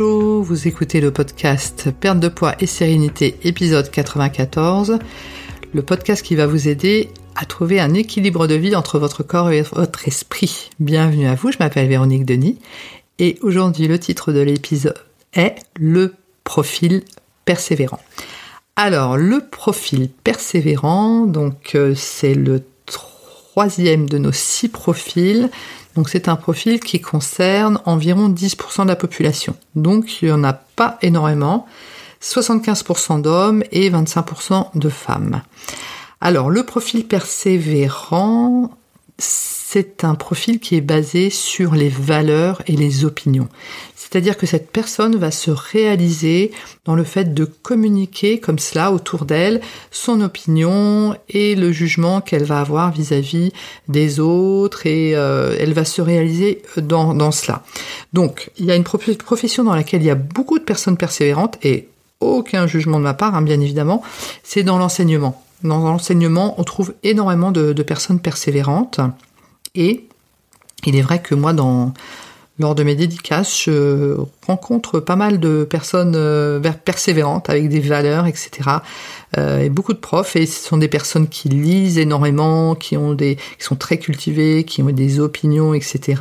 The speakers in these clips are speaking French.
Vous écoutez le podcast Perte de poids et sérénité épisode 94, le podcast qui va vous aider à trouver un équilibre de vie entre votre corps et votre esprit. Bienvenue à vous, je m'appelle Véronique Denis et aujourd'hui le titre de l'épisode est le profil persévérant. Alors le profil persévérant, donc euh, c'est le de nos six profils donc c'est un profil qui concerne environ 10% de la population. Donc il n'y en a pas énormément. 75% d'hommes et 25% de femmes. Alors le profil persévérant, c'est un profil qui est basé sur les valeurs et les opinions. C'est-à-dire que cette personne va se réaliser dans le fait de communiquer comme cela autour d'elle son opinion et le jugement qu'elle va avoir vis-à-vis des autres et euh, elle va se réaliser dans, cela. Donc il y a une profession dans laquelle il y a beaucoup de personnes persévérantes et aucun jugement de ma part, hein, bien évidemment, c'est dans l'enseignement. Dans l'enseignement, on trouve énormément de personnes persévérantes et il est vrai que moi, dans, lors de mes dédicaces, je rencontre pas mal de personnes euh, persévérantes avec des valeurs, etc. Euh, et beaucoup de profs. Et ce sont des personnes qui lisent énormément, qui ont des, qui sont très cultivées, qui ont des opinions, etc.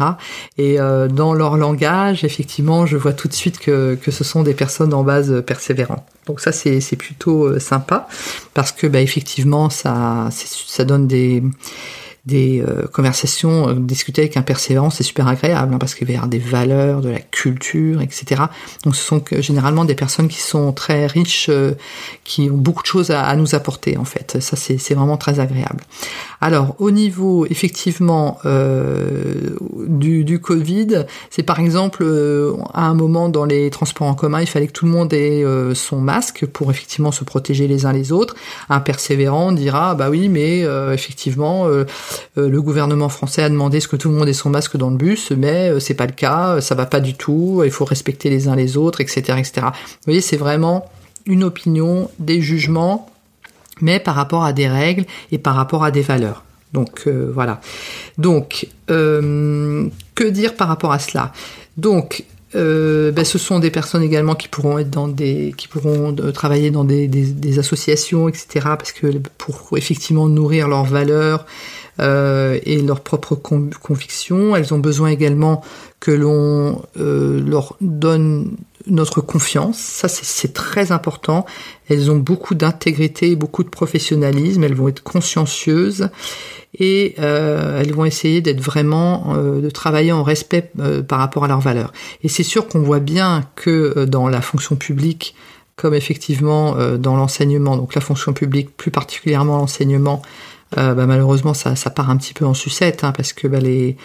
Et euh, dans leur langage, effectivement, je vois tout de suite que, que ce sont des personnes en base persévérantes. Donc ça, c'est plutôt sympa parce que, bah, effectivement, ça, ça donne des des euh, conversations, euh, discuter avec un persévérant, c'est super agréable hein, parce qu'il y avoir des valeurs, de la culture, etc. Donc ce sont généralement des personnes qui sont très riches, euh, qui ont beaucoup de choses à, nous apporter en fait. Ça c'est vraiment très agréable. Alors au niveau effectivement du, du, Covid, c'est par exemple à un moment dans les transports en commun, il fallait que tout le monde ait son masque pour effectivement se protéger les uns les autres. Un persévérant dira bah oui mais effectivement euh, le gouvernement français a demandé ce que tout le monde ait son masque dans le bus, mais euh, c'est pas le cas, ça va pas du tout, il faut respecter les uns les autres, etc., etc. Vous voyez, c'est vraiment une opinion, des jugements, mais par rapport à des règles et par rapport à des valeurs. Donc euh, voilà. Donc que dire par rapport à cela? Donc ben, ce sont des personnes également qui pourront être dans des, qui pourront travailler dans des, des, associations, etc. Parce que pour effectivement nourrir leurs valeurs, euh, et leurs propres convictions. Elles ont besoin également que l'on euh, leur donne notre confiance. Ça, c'est très important. Elles ont beaucoup d'intégrité, beaucoup de professionnalisme. Elles vont être consciencieuses et euh, elles vont essayer d'être vraiment, de travailler en respect par rapport à leurs valeurs. Et c'est sûr qu'on voit bien que dans la fonction publique, comme effectivement dans l'enseignement, donc la fonction publique, plus particulièrement l'enseignement, bah, malheureusement ça, ça, part un petit peu en sucette hein, parce que bah, les,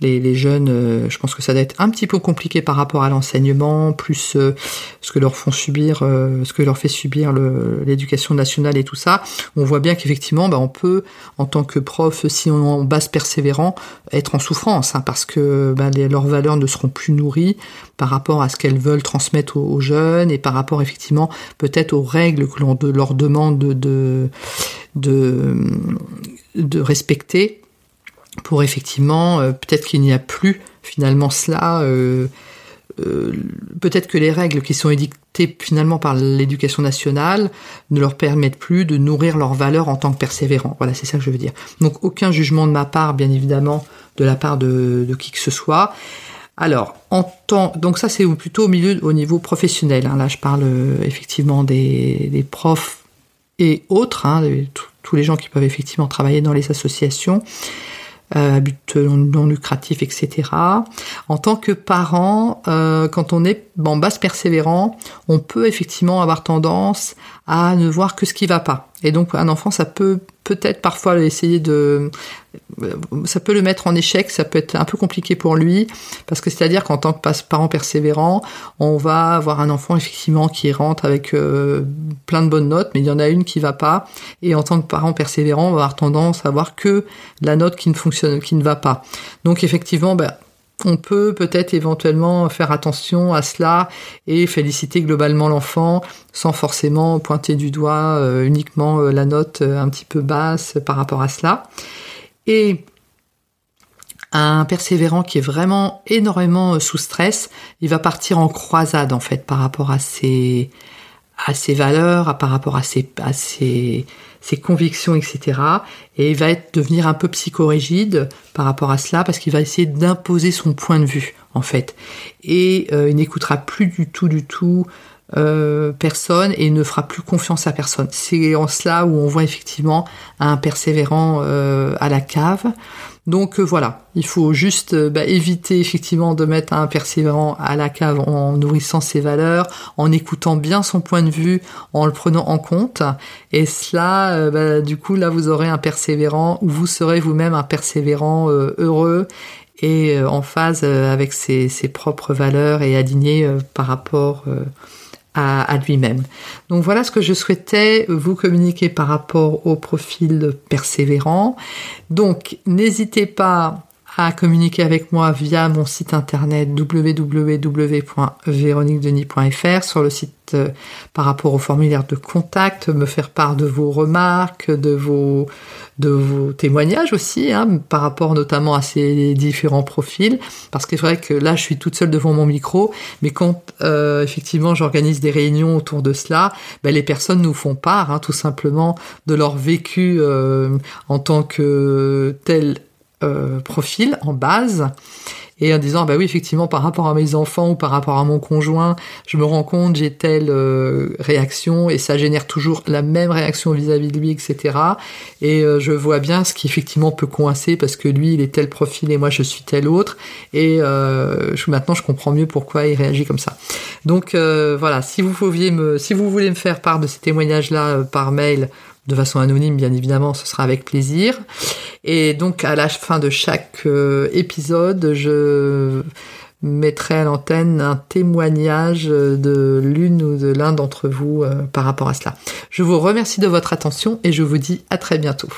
les, jeunes, euh, je pense que ça doit être un petit peu compliqué par rapport à l'enseignement, plus euh, ce que leur font subir, ce que leur fait subir l'éducation nationale et tout ça. On voit bien qu'effectivement, bah, on peut, en tant que prof, si on en base persévérant, être en souffrance hein, parce que bah, leurs valeurs ne seront plus nourries par rapport à ce qu'elles veulent transmettre aux, jeunes et par rapport effectivement peut-être aux règles que l'on leur demande de, de de, de respecter pour effectivement, euh, peut-être qu'il n'y a plus finalement cela, euh, euh, peut-être que les règles qui sont édictées finalement par l'éducation nationale ne leur permettent plus de nourrir leurs valeurs en tant que persévérants. Voilà, c'est ça que je veux dire. Donc aucun jugement de ma part, bien évidemment, de la part de, qui que ce soit. Alors, en temps, donc ça c'est plutôt au milieu, au niveau professionnel. Hein. Là, je parle effectivement des, profs et autres, hein, tous les gens qui peuvent effectivement travailler dans les associations à but non lucratif, etc. En tant que parent, euh, quand on est en basse persévérant, on peut effectivement avoir tendance à ne voir que ce qui va pas. Et donc un enfant, ça peut peut-être parfois essayer de, ça peut le mettre en échec, ça peut être un peu compliqué pour lui, parce que c'est-à-dire qu'en tant que parent persévérant, on va avoir un enfant effectivement qui rentre avec euh, plein de bonnes notes, mais il y en a une qui va pas, et en tant que parent persévérant, on va avoir tendance à voir que la note qui ne fonctionne, qui ne va pas. Donc effectivement, ben, on peut peut-être éventuellement faire attention à cela et féliciter globalement l'enfant sans forcément pointer du doigt euh, uniquement euh, la note euh, un petit peu basse par rapport à cela. Et Un persévérant qui est vraiment énormément sous stress, il va partir en croisade en fait par rapport à ses à ses valeurs, par rapport à ses, à ses, ses convictions, etc. Et il va devenir un peu psychorigide par rapport à cela parce qu'il va essayer d'imposer son point de vue en fait. Et euh, il n'écoutera plus du tout, du tout euh, personne et ne fera plus confiance à personne. C'est en cela où on voit effectivement un persévérant euh, à la cave. Donc euh, voilà, il faut juste bah, éviter effectivement de mettre un persévérant à la cave en nourrissant ses valeurs, en écoutant bien son point de vue, en le prenant en compte. Et cela, bah, du coup, là, vous aurez un persévérant ou vous serez vous-même un persévérant heureux et en phase avec ses, ses, propres valeurs et aligné par rapport lui-même. Donc voilà ce que je souhaitais vous communiquer par rapport au profil persévérant. Donc n'hésitez pas à communiquer avec moi via mon site internet www.véroniquedenis.fr sur le site euh, par rapport au formulaire de contact, me faire part de vos remarques, de vos de vos témoignages aussi, hein, par rapport notamment à ces différents profils, parce que c'est vrai que là je suis toute seule devant mon micro, mais quand euh, effectivement j'organise des réunions autour de cela, ben, les personnes nous font part hein, tout simplement de leur vécu euh, en tant que tel euh, profil en base et en disant bah oui effectivement par rapport à mes enfants ou par rapport à mon conjoint je me rends compte j'ai telle euh, réaction et ça génère toujours la même réaction vis-à-vis de lui etc et euh, je vois bien ce qui effectivement peut coincer parce que lui il est tel profil et moi je suis tel autre. Et maintenant je comprends mieux pourquoi il réagit comme ça. Donc voilà. Si vous pouviez me si vous voulez me faire part de ces témoignages là par mail de façon anonyme, bien évidemment, ce sera avec plaisir. Et donc, à la fin de chaque euh, épisode, je mettrai à l'antenne un témoignage de l'une ou de l'un d'entre vous euh, par rapport à cela. Je vous remercie de votre attention et je vous dis à très bientôt.